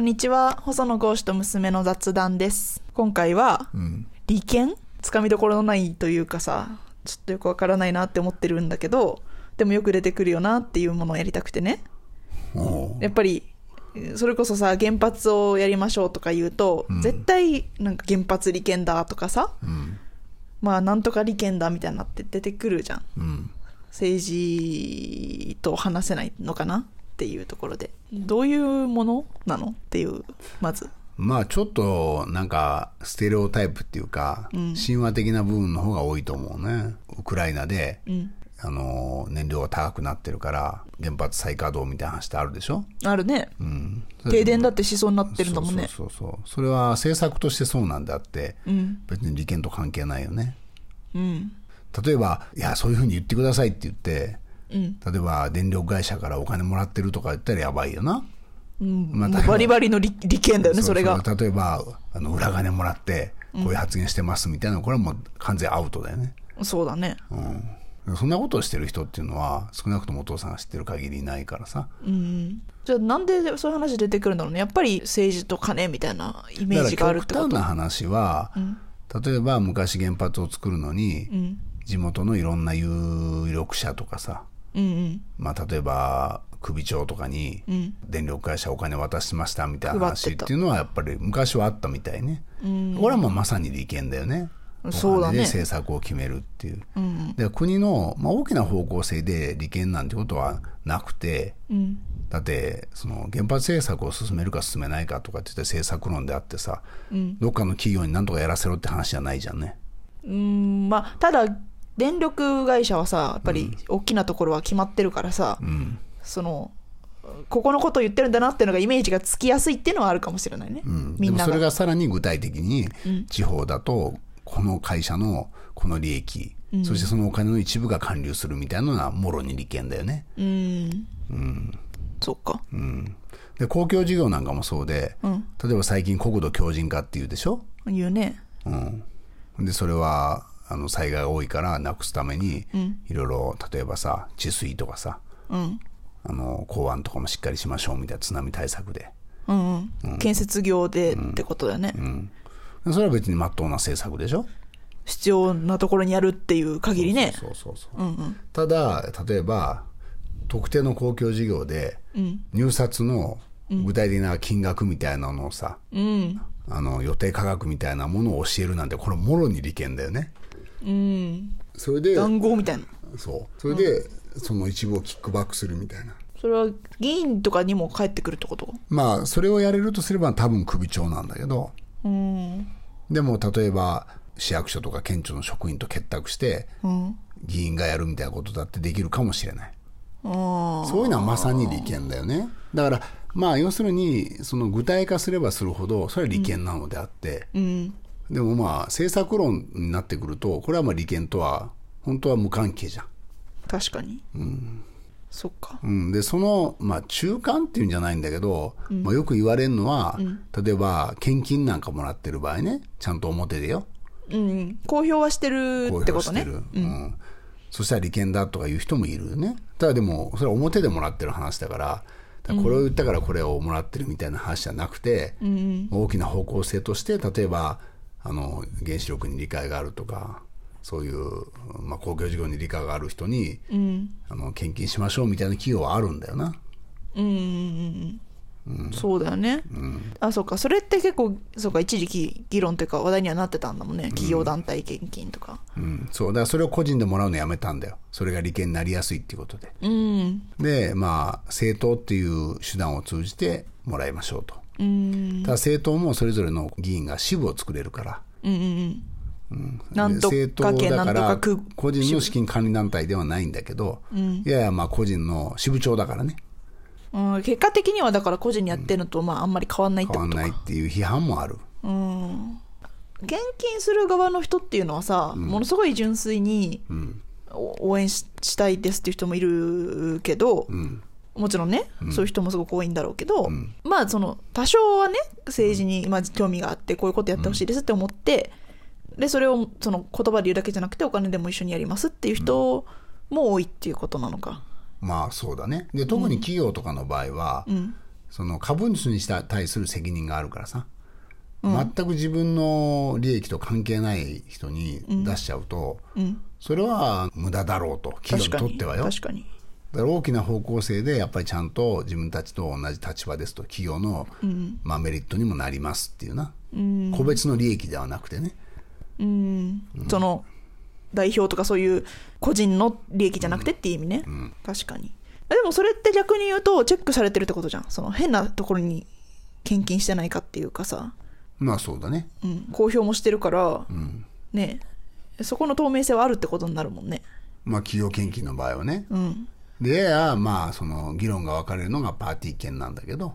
こんにちは。細野豪志と娘の雑談です。今回はうん。利権？つかみどころのないというかさちょっとよくわからないなって思ってるんだけどでもよく出てくるよなっていうものをやりたくてね。やっぱりそれこそさ原発をやりましょうとか言うと、うん。絶対なんか原発利権だとかさうん。まあなんとか利権だみたいになって出てくるじゃん。うん。政治と話せないのかな？っていうところで。どういうものなの？っていうまず。まあちょっとなんかステレオタイプっていうか、うん。神話的な部分の方が多いと思うね。ウクライナで、うん。あの、燃料が高くなってるから、原発再稼働みたいな話ってあるでしょ？あるね。うん。停電だってしそうになってるんだもんね。そうそうそうそう。それは政策としてそうなんであって、うん。別に利権と関係ないよね。うん。例えば、いや、そういうふうに言ってくださいって言って、うん。例えば電力会社からお金もらってるとか言ったらやばいよな。うん。まあバリバリの利利権だよねそれが。う例えばあの裏金もらってこういう発言してますみたいな、これはもう完全アウトだよね、そうだね。うん、そんなことをしてる人っていうのは少なくともお父さんが知ってる限りいないからさ。うん。じゃあなんでそういう話出てくるんだろうね。やっぱり政治と金みたいなイメージがあるってこと？だから極端な話は、ん。例えば昔原発を作るのに、うん。地元のいろんな有力者とかさ、うんうん。まあ、例えば首長とかにうん。電力会社お金渡しましたみたいな話配ってたっていうのはやっぱり昔はあったみたいね、うん。これはもうまさに利権だよね。そうだね。で政策を決めるっていう。うん。で国の、まあ、大きな方向性で利権なんてことはなくてうん。だってその原発政策を進めるか進めないかとかって言って政策論であってさうん。どっかの企業に何とかやらせろって話じゃないじゃんね。うん。まあただ電力会社はさやっぱり大きなところは決まってるからさ、うん。そのここのことを言ってるんだなっていうのがイメージがつきやすいっていうのはあるかもしれないね、うん、みんなそれがさらに具体的にうん。地方だとこの会社のこの利益、うん。そしてそのお金の一部が還流するみたいなのはもろに利権だよね、うん。うん。そっか。うん、で公共事業なんかもそうでうん。例えば最近国土強靭化っていうでしょ？言うね。うん、でそれはあの災害が多いからなくすためにうん。いろいろ例えばさ治水とかさうん。あの港湾とかもしっかりしましょうみたいな津波対策で、うんうん、建設業でってことだよね、うん、でそれは別にまっとうな政策でしょ？必要なところにやるっていう限りね。そうそうそうう。んうん。ただ例えば特定の公共事業でうん。入札の具体的な金額みたいなのをさ、うん。あの予定価格みたいなものを教えるなんてこれもろに利権だよねうん。それで。談合みたいな。そう。それで、その一部をキックバックするみたいな。それは議員とかにも返ってくるってこと？まあそれをやれるとすれば多分首長なんだけど。うん。でも例えば市役所とか県庁の職員と結託してうん。議員がやるみたいなことだってできるかもしれない。ああそういうのはまさに利権だよね。だからまあ要するにその具体化すればするほどそれは利権なのであって、うんでもまあ政策論になってくるとこれはまあ利権とは本当は無関係じゃん。確かに。そっか。うん、でその、まあ、中間っていうんじゃないんだけど、まあ、よく言われるのは、例えば献金なんかもらってる場合ねちゃんと表でよ。うん。公表はしてる公ってことね。表してる、うん。そしたら利権だとか言う人もいるよね。ただでもそれは表でもらってる話だからこれを言ったからこれをもらってるみたいな話じゃなくて、うん。大きな方向性として例えばあの原子力に理解があるとかそういう、まあ、公共事業に理解がある人に、うん。あの献金しましょうみたいな企業はあるんだよな。うんうんうんそうだよね、あそうか。それって結構そうか一時期議論というか話題にはなってたんだもんね。企業団体献金とか。うん、そう。だからそれを個人でもらうのやめたんだよ。それが利権になりやすいっていうことで。うん。でまあ政党っていう手段を通じてもらいましょうと。うんただ政党もそれぞれの議員が支部を作れるから。うんうんなんとかだから個人の資金管理団体ではないんだけど、いやいやまあ個人の支部長だからね。うん、結果的にはだから個人にやってるのとまああんまり変わんないってことか。変わんないっていう批判もある。うん。献金する側の人っていうのはさ、ものすごい純粋にうん。お応援ししたいですっていう人もいるけど、うんもちろんね、そういう人もすごく多いんだろうけど、ん。まあその多少はね政治にまあ興味があってこういうことやってほしいですって思って、でそれをその言葉で言うだけじゃなくてお金でも一緒にやりますっていう人も多いっていうことなのか。まあそうだね。で特に企業とかの場合は、うん。その株主にした対する責任があるからさ、全く自分の利益と関係ない人に出しちゃうと、それは無駄だろうと企業にとってはよ。確かに。だから大きな方向性でやっぱりちゃんと自分たちと同じ立場ですと企業の、まあ、メリットにもなりますっていうな、個別の利益ではなくてね。その、代表とかそういう個人の利益じゃなくてっていう意味ね。確かに。えでもそれって逆に言うと、チェックされてるってことじゃん。その変なところに献金してないかっていうかさ、まあそうだね。うん、公表もしてるから、ね。そこの透明性はあるってことになるもんね。まあ企業献金の場合はね、うん。でややまあその議論が分かれるのがパーティー券なんだけど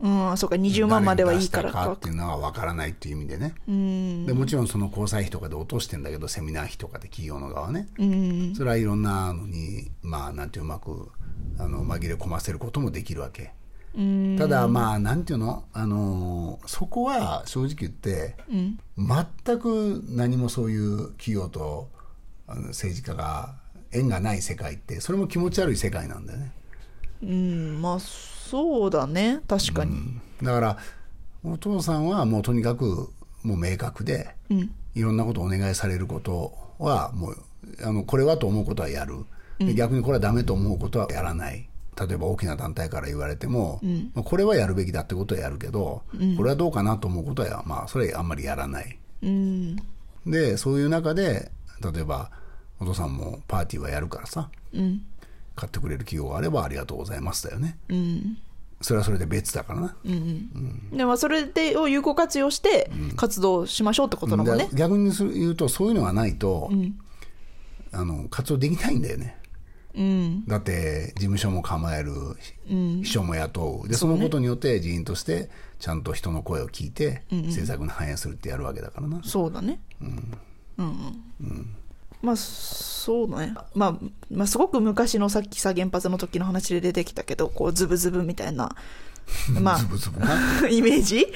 うん、そうか、20万まではいいからかっ。ていうのは分からないっていう意味でね、うん。でもちろんその交際費とかで落としてんだけどセミナー費とかで企業の側ね、うん。それはいろんなのにまあなんていううまくあの紛れ込ませることもできるわけ、うん。ただまあなんていうの、あのーそこは正直言って、うん。全く何もそういう企業と政治家が縁がない世界ってそれも気持ち悪い世界なんだよねうん、まあ、そうだね。確かに。だからお父さんはもうとにかくもう明確でうん。いろんなことをお願いされることはもうあのこれはと思うことはやるで逆にこれはダメと思うことはやらない例えば大きな団体から言われても、まあこれはやるべきだってことはやるけど、これはどうかなと思うことはまあそれはあんまりやらないうん。でそういう中で例えばお父さんもパーティーはやるからさうん。買ってくれる企業があればありがとうございますだよねうん。それはそれで別だからな、でもそれでを有効活用して活動しましょうってことだもんねで。逆に言うとそういうのがないと、あの活動できないんだよねうん。だって事務所も構える、秘書も雇うでそのことによって人員としてちゃんと人の声を聞いて、政策に反映するってやるわけだからな、そうだね。うん。うん。まあ、そうだね。まあ、まあ、すごく昔のさっきさ、原発の時の話で出てきたけど、こう、ズブズブみたいな、まズブズブ イメージ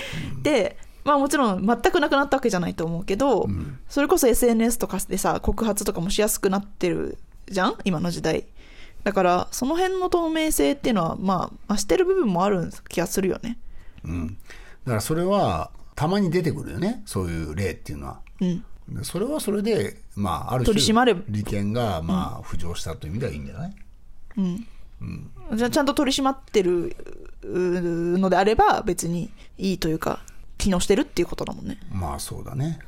で、まあもちろん全くなくなったわけじゃないと思うけど、それこそ SNS とかでさ、告発とかもしやすくなってるじゃん？今の時代。だから、その辺の透明性っていうのは、まあ、増してる部分もある気がするよね。うん、だからそれはたまに出てくるよねそういう例っていうのはうん。でそれはそれで、まあ、ある種取り締まれ。利権が、まあ、浮上したという意味ではいいんじゃない、じゃあちゃんと取り締まってるうのであれば別にいいというか機能してるっていうことだもんね。まあそうだね、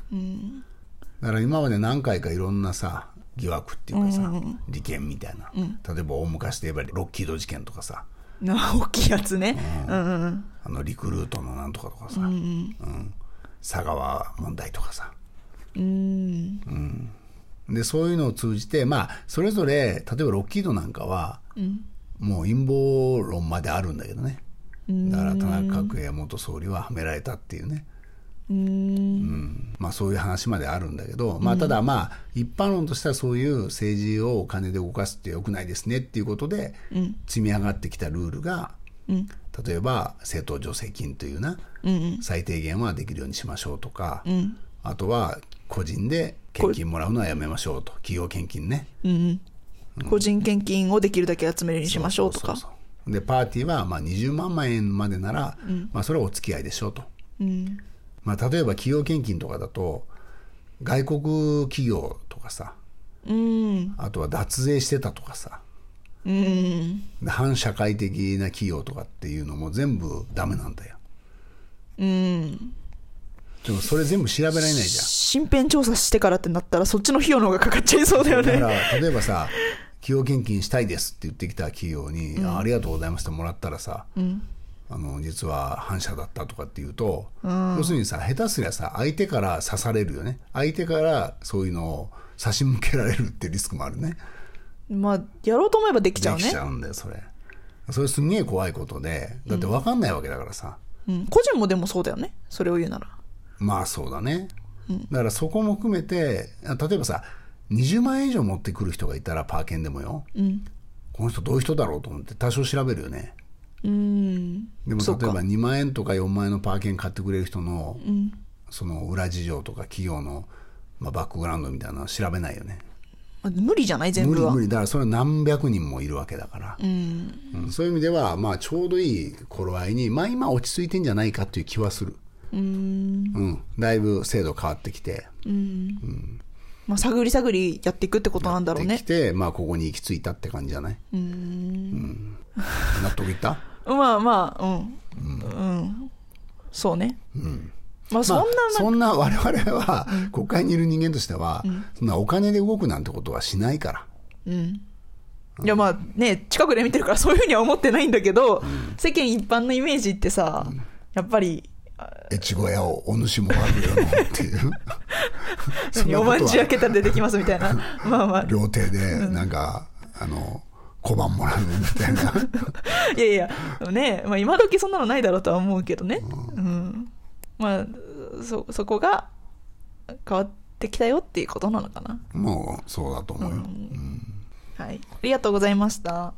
だから今まで何回かいろんなさ疑惑っていうかさ、利権みたいな、例えば大昔で言えばロッキード事件とかさ。な 大きいやつね。うん。うんあのリクルートのなんとかとかさ、うん。佐川問題とかさうん。でそういうのを通じて、まあ、それぞれ例えばロッキードなんかは、もう陰謀論まであるんだけどね。だから田中角栄元総理ははめられたっていうね、うん。まあ、そういう話まであるんだけど、まあ、ただまあ一般論としてはそういう政治をお金で動かすってよくないですねっていうことで、積み上がってきたルールが、例えば政党助成金というな、最低限はできるようにしましょうとか、あとは個人で献金もらうのはやめましょうと。企業献金ね。個人献金をできるだけ集めるようにしましょうとか。でパーティーはまあ20万万円までなら、まあ、それはお付き合いでしょうと、まあ、例えば企業献金とかだと外国企業とかさうん。あとは脱税してたとかさうん。で反社会的な企業とかっていうのも全部ダメなんだよ。うんでもそれ全部調べられないじ身辺調査してからってなったらそっちの費用の方がかかっちゃいそうだよゃんだかねら例えばさ企業献金したいですって言ってきた企業に、あありがとうございますってもらったらさ、あの実は反社だったとかっていうと、要するにさ下手すりゃさ相手から刺されるよね。相手からそういうのを差し向けられるってリスクもあるね。まあやろうと思えばできちゃうね。できちゃうんだよそれ。それすんげえ怖いことでだって分かんないわけだからさ、うん、個人もでもそうだよね。それを言うならまあそうだね、だからそこも含めてあ例えばさ20万円以上持ってくる人がいたらパー券でもよ、この人どういう人だろうと思って多少調べるよね。うん。でも例えば2万円とか4万円のパー券買ってくれる人の、その裏事情とか企業の、まあ、バックグラウンドみたいなのは調べないよね。無理じゃない？全無理部は。無理。だからそれは何百人もいるわけだから、うん。うん。そういう意味では、まあ、ちょうどいい頃合いに、まあ、今落ち着いてんじゃないかっていう気はする、うん。うん、だいぶ制度変わってきて。まあ、探り探りやっていくってことなんだろうね。でき。て、まあ、ここに行き着いたって感じじゃない、うん。納得いった？まあまあ、うん。うん。そうね。まあ、そんまなあ、そんな我々は、国会にいる人間としては、そんなお金で動くなんてことはしないから。いやまあね、近くで見てるからそういうふうには思ってないんだけど、世間一般のイメージってさ、やっぱり、越後屋をお主も悪よのっていう。おまんじゅう開けたら出てきますみたいな。まあまあ、料亭で、なんか、あの、小判もらうみたいな。いやいや、ね、まあ今時そんなのないだろうとは思うけどね。うん。まあ、そ、そこが変わってきたよっていうことなのかな。もう、そうだと思うよ。はい。ありがとうございました。